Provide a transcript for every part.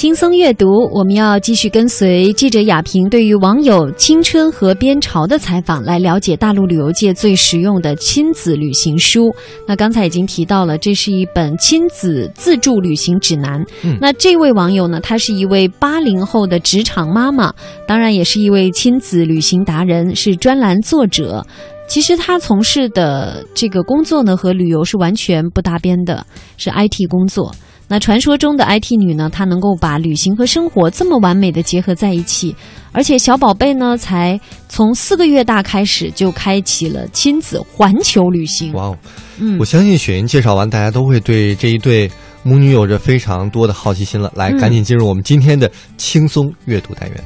轻松阅读，我们要继续跟随记者雅萍对于网友“青春河边潮”的采访，来了解大陆旅游界最实用的亲子旅行书。那刚才已经提到了，这是一本亲子自助旅行指南。嗯那这位网友呢，她是一位八零后的职场妈妈，当然也是一位亲子旅行达人，是专栏作者。其实她从事的这个工作呢，和旅游是完全不搭边的，是 IT 工作。那传说中的 IT 女呢，她能够把旅行和生活这么完美的结合在一起，而且小宝贝呢，才从四个月大开始就开启了亲子环球旅行。哇哦！嗯我相信雪莹介绍完，大家都会对这一对母女有着非常多的好奇心了。来，嗯赶紧进入我们今天的轻松阅读单元。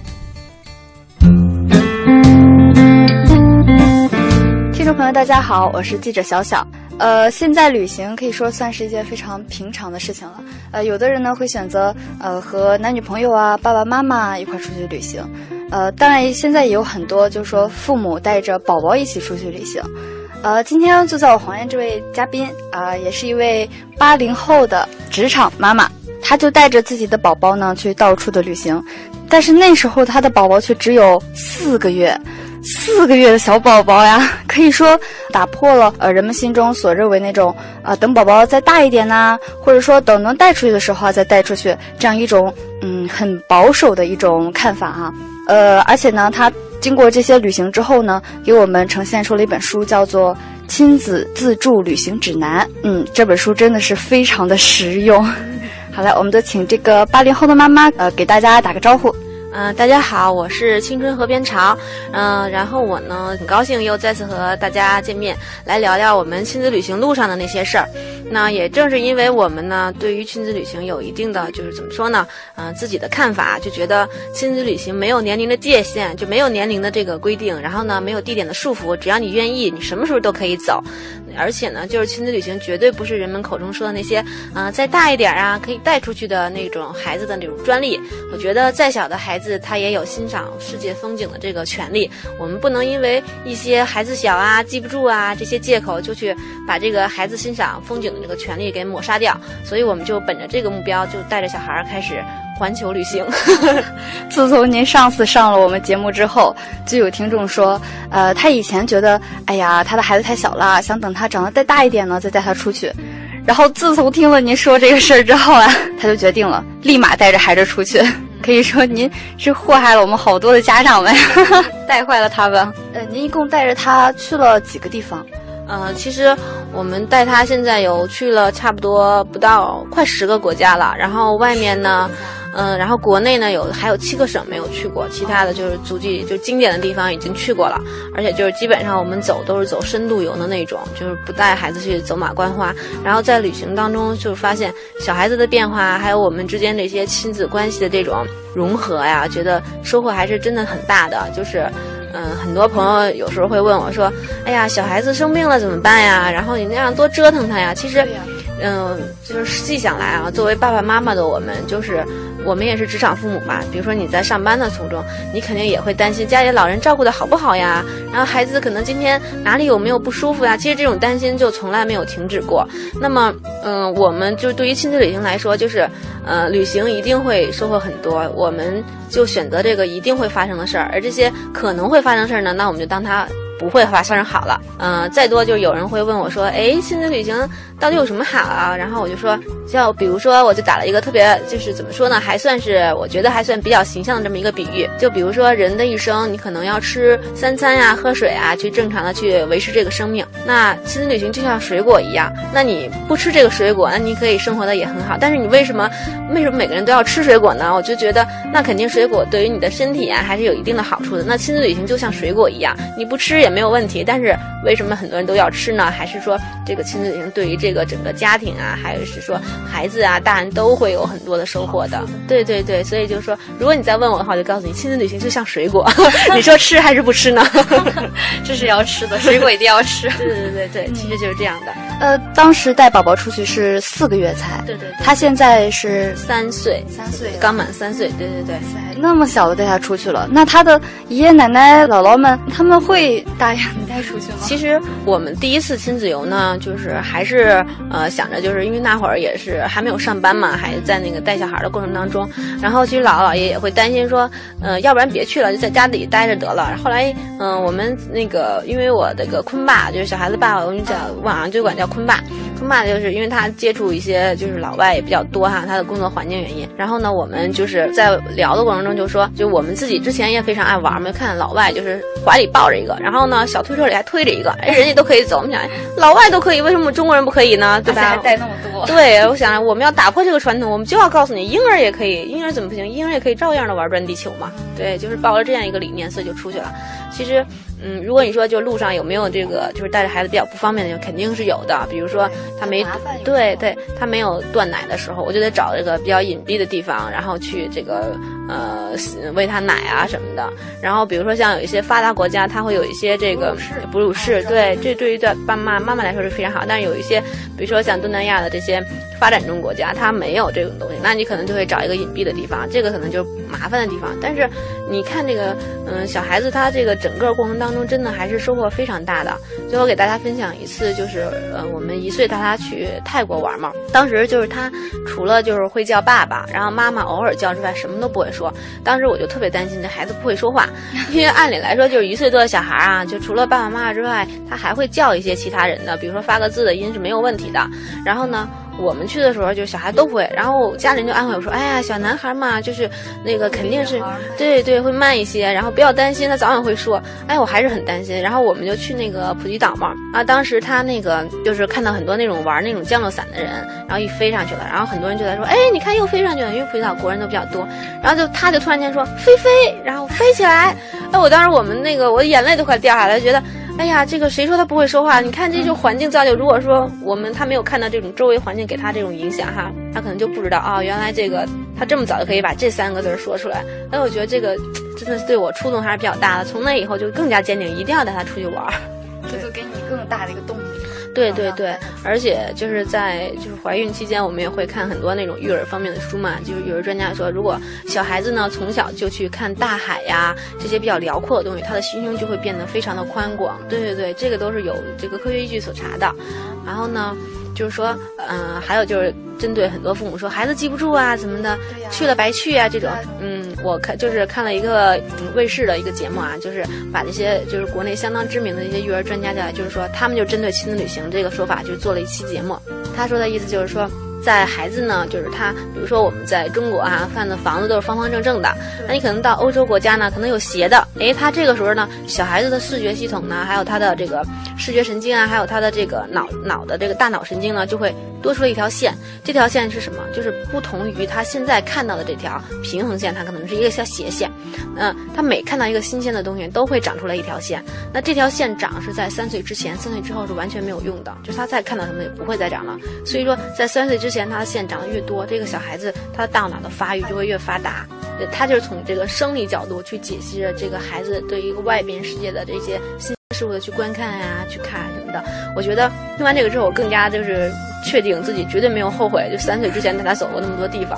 听众朋友，大家好，我是记者小小。呃，现在旅行可以说算是一件非常平常的事情了。呃，有的人呢会选择呃和男女朋友啊、爸爸妈妈一块出去旅行。呃，当然现在也有很多就是说父母带着宝宝一起出去旅行。呃，今天坐在我旁边这位嘉宾啊、也是一位八零后的职场妈妈，她就带着自己的宝宝呢去到处的旅行，但是那时候她的宝宝却只有四个月。四个月的小宝宝呀，可以说打破了呃人们心中所认为那种呃等宝宝再大一点呐、或者说等能带出去的时候啊再带出去这样一种嗯很保守的一种看法啊。呃，而且呢，他经过这些旅行之后呢，给我们呈现出了一本书，叫做《亲子自助旅行指南》。嗯，这本书真的是非常的实用。好了，我们就请这个八零后的妈妈呃给大家打个招呼。嗯、大家好，我是青春河边潮，嗯、然后我呢很高兴又再次和大家见面，来聊聊我们亲子旅行路上的那些事儿。那也正是因为我们呢对于亲子旅行有一定的就是怎么说呢，嗯、自己的看法，就觉得亲子旅行没有年龄的界限，就没有年龄的这个规定，然后呢没有地点的束缚，只要你愿意，你什么时候都可以走。而且呢，就是亲子旅行绝对不是人们口中说的那些，嗯、再大一点啊，可以带出去的那种孩子的那种专利。我觉得再小的孩子，他也有欣赏世界风景的这个权利。我们不能因为一些孩子小啊、记不住啊这些借口，就去把这个孩子欣赏风景的这个权利给抹杀掉。所以我们就本着这个目标，就带着小孩儿开始环球旅行。自从您上次上了我们节目之后，就有听众说，呃，他以前觉得，哎呀，他的孩子太小了，想等他长得再大一点呢，再带他出去。然后自从听了您说这个事儿之后啊，他就决定了，立马带着孩子出去。可以说您是祸害了我们好多的家长们，带坏了他们。呃，您一共带着他去了几个地方？呃，其实我们带他现在有去了差不多不到快十个国家了，然后外面呢，嗯、然后国内呢有还有七个省没有去过，其他的就是足迹就经典的地方已经去过了，而且就是基本上我们走都是走深度游的那种，就是不带孩子去走马观花，然后在旅行当中就是发现小孩子的变化，还有我们之间这些亲子关系的这种融合呀，觉得收获还是真的很大的，就是。嗯，很多朋友有时候会问我说：“哎呀，小孩子生病了怎么办呀？然后你那样多折腾他呀。”其实，嗯，就是细想来啊，作为爸爸妈妈的我们，就是我们也是职场父母嘛。比如说你在上班的途中，你肯定也会担心家里老人照顾的好不好呀，然后孩子可能今天哪里有没有不舒服呀？其实这种担心就从来没有停止过。那么，嗯，我们就对于亲子旅行来说，就是，呃，旅行一定会收获很多，我们就选择这个一定会发生的事儿，而这些可能会发生事儿呢，那我们就当它不会的话，算是好了。嗯、再多就有人会问我说，哎，亲子旅行到底有什么好啊？然后我就说，就比如说，我就打了一个特别，就是怎么说呢，还算是我觉得还算比较形象的这么一个比喻。就比如说人的一生，你可能要吃三餐呀、喝水啊，去正常的去维持这个生命。那亲子旅行就像水果一样，那你不吃这个水果，那你可以生活的也很好。但是你为什么为什么每个人都要吃水果呢？我就觉得那肯定水果对于你的身体啊还是有一定的好处的。那亲子旅行就像水果一样，你不吃也没有问题。但是为什么很多人都要吃呢？还是说这个亲子旅行对于这个整个家庭啊，还有是说孩子啊、大人都会有很多的收获的。对对对，所以就是说，如果你再问我的话，我就告诉你，亲子旅行就像水果，你说吃还是不吃呢？这是要吃的，水果一定要吃。对对对对，其实就是这样的。呃，当时带宝宝出去是四个月才，对对对，他现在是三岁，三岁刚满三岁。对对对。那么小的带他出去了，那他的爷爷奶奶、姥姥们他们会答应带出去了？其实我们第一次亲子游呢，就是还是呃想着，就是因为那会儿也是还没有上班嘛，还在那个带小孩的过程当中。然后其实姥姥姥爷也会担心说，呃，要不然别去了，就在家里待着得了。后来，嗯、我们那个因为我这个坤爸就是小孩子爸爸，我们叫网上就管叫坤爸。坤爸就是因为他接触一些就是老外也比较多哈，他的工作环境原因。然后呢，我们就是在聊的过程中就说，就我们自己之前也非常爱玩嘛，看老外就是怀里抱着一个，然后呢小推车里还推着一个，哎，人家都可以走，我们想，哎老外都可以，为什么中国人不可以呢？对吧？带那么多。对，我想我们要打破这个传统，我们就要告诉你，婴儿也可以，婴儿怎么不行？婴儿也可以照样的玩转地球嘛。对，就是抱着这样一个理念，所以就出去了。其实，嗯，如果你说就路上有没有这个，就是带着孩子比较不方便的肯定是有的。比如说他没对对，他没有断奶的时候，我就得找这个比较隐蔽的地方，然后去这个呃喂他奶啊什么的。然后比如说像有一些发达国家，它会有一些这个哺乳室，对，这对于对爸妈妈妈来说是非常好。但是有一些，比如说像东南亚的这些发展中国家，它没有这种东西，那你可能就会找一个隐蔽的地方，这个可能就是麻烦的地方。但是你看这个，嗯，小孩子他这个整个过程当中，真的还是收获非常大的。最后给大家分享一次，就是呃，我们一岁带他去泰国玩嘛，当时就是他除了就是会叫爸爸，然后妈妈偶尔叫之外，什么都不会说。当时我就特别担心这孩子不会说话，因为按理来说就是一岁多的小孩啊，就除了爸爸妈妈之外，他还会叫一些其他人的，比如说发个字的音是没有问题的。然后呢，我们去的时候就小孩都不会，然后家人就安慰我说：“哎呀，小男孩嘛，就是那个肯定是对对会慢一些，然后不要担心，他早晚会说。”哎，我还是很担心。然后我们就去那个普吉岛嘛，啊，当时他那个就是看到很多那种玩那种降落伞的人，然后一飞上去了，然后很多人就在说：“哎，你看又飞上去了。”因为普吉岛国人都比较多，然后就他就突然间说：“飞飞！”然后飞起来。哎，我当时我们那个我眼泪都快掉下来，觉得。哎呀，这个谁说他不会说话？你看这就环境造就。如果说我们他没有看到这种周围环境给他这种影响哈，他可能就不知道啊、原来这个他这么早就可以把这三个字说出来。哎，我觉得这个真的是对我触动还是比较大的。从那以后就更加坚定，一定要带他出去玩儿。这就给你更大的一个动力。对对对，而且就是在就是怀孕期间，我们也会看很多那种育儿方面的书嘛。就是有的专家说，如果小孩子呢从小就去看大海呀这些比较辽阔的东西，他的心胸就会变得非常的宽广。对对对，这个都是有这个科学依据所查的。然后呢，就是说，嗯、还有就是针对很多父母说孩子记不住啊什么的，去了白去啊这种，嗯，我看就是看了一个卫视的一个节目啊，就是把那些就是国内相当知名的一些育儿专家叫来，就是说他们就针对亲子旅行这个说法，就做了一期节目。他说的意思就是说。在孩子呢，就是他，比如说我们在中国啊，看的房子都是方方正正的，那你可能到欧洲国家呢，可能有斜的，诶，他这个时候呢，小孩子的视觉系统呢，还有他的这个视觉神经啊，还有他的这个脑脑的这个大脑神经呢，就会多出了一条线。这条线是什么？就是不同于他现在看到的这条平衡线，它可能是一个小斜线。嗯，他每看到一个新鲜的东西，都会长出来一条线。那这条线长是在三岁之前，三岁之后是完全没有用的，就是他再看到什么也不会再长了。所以说，在三岁之前，他的线长得越多，这个小孩子他的大脑的发育就会越发达。对他就是从这个生理角度去解析着这个孩子对一个外边世界的这些新事物的去观看呀、去看什么的。我觉得听完这个之后，我更加就是确定自己绝对没有后悔，就三岁之前带他走过那么多地方。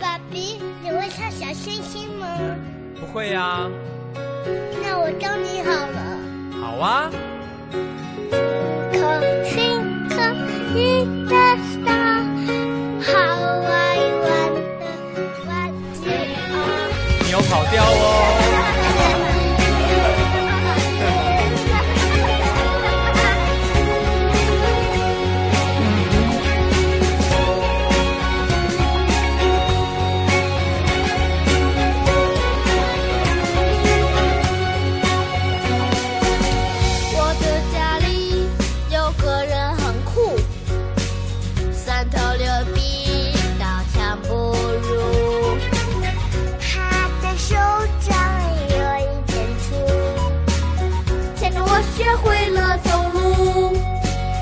爸比，你会唱小星星吗？不会呀、那我教你好了。好啊。颗你有跑调哦。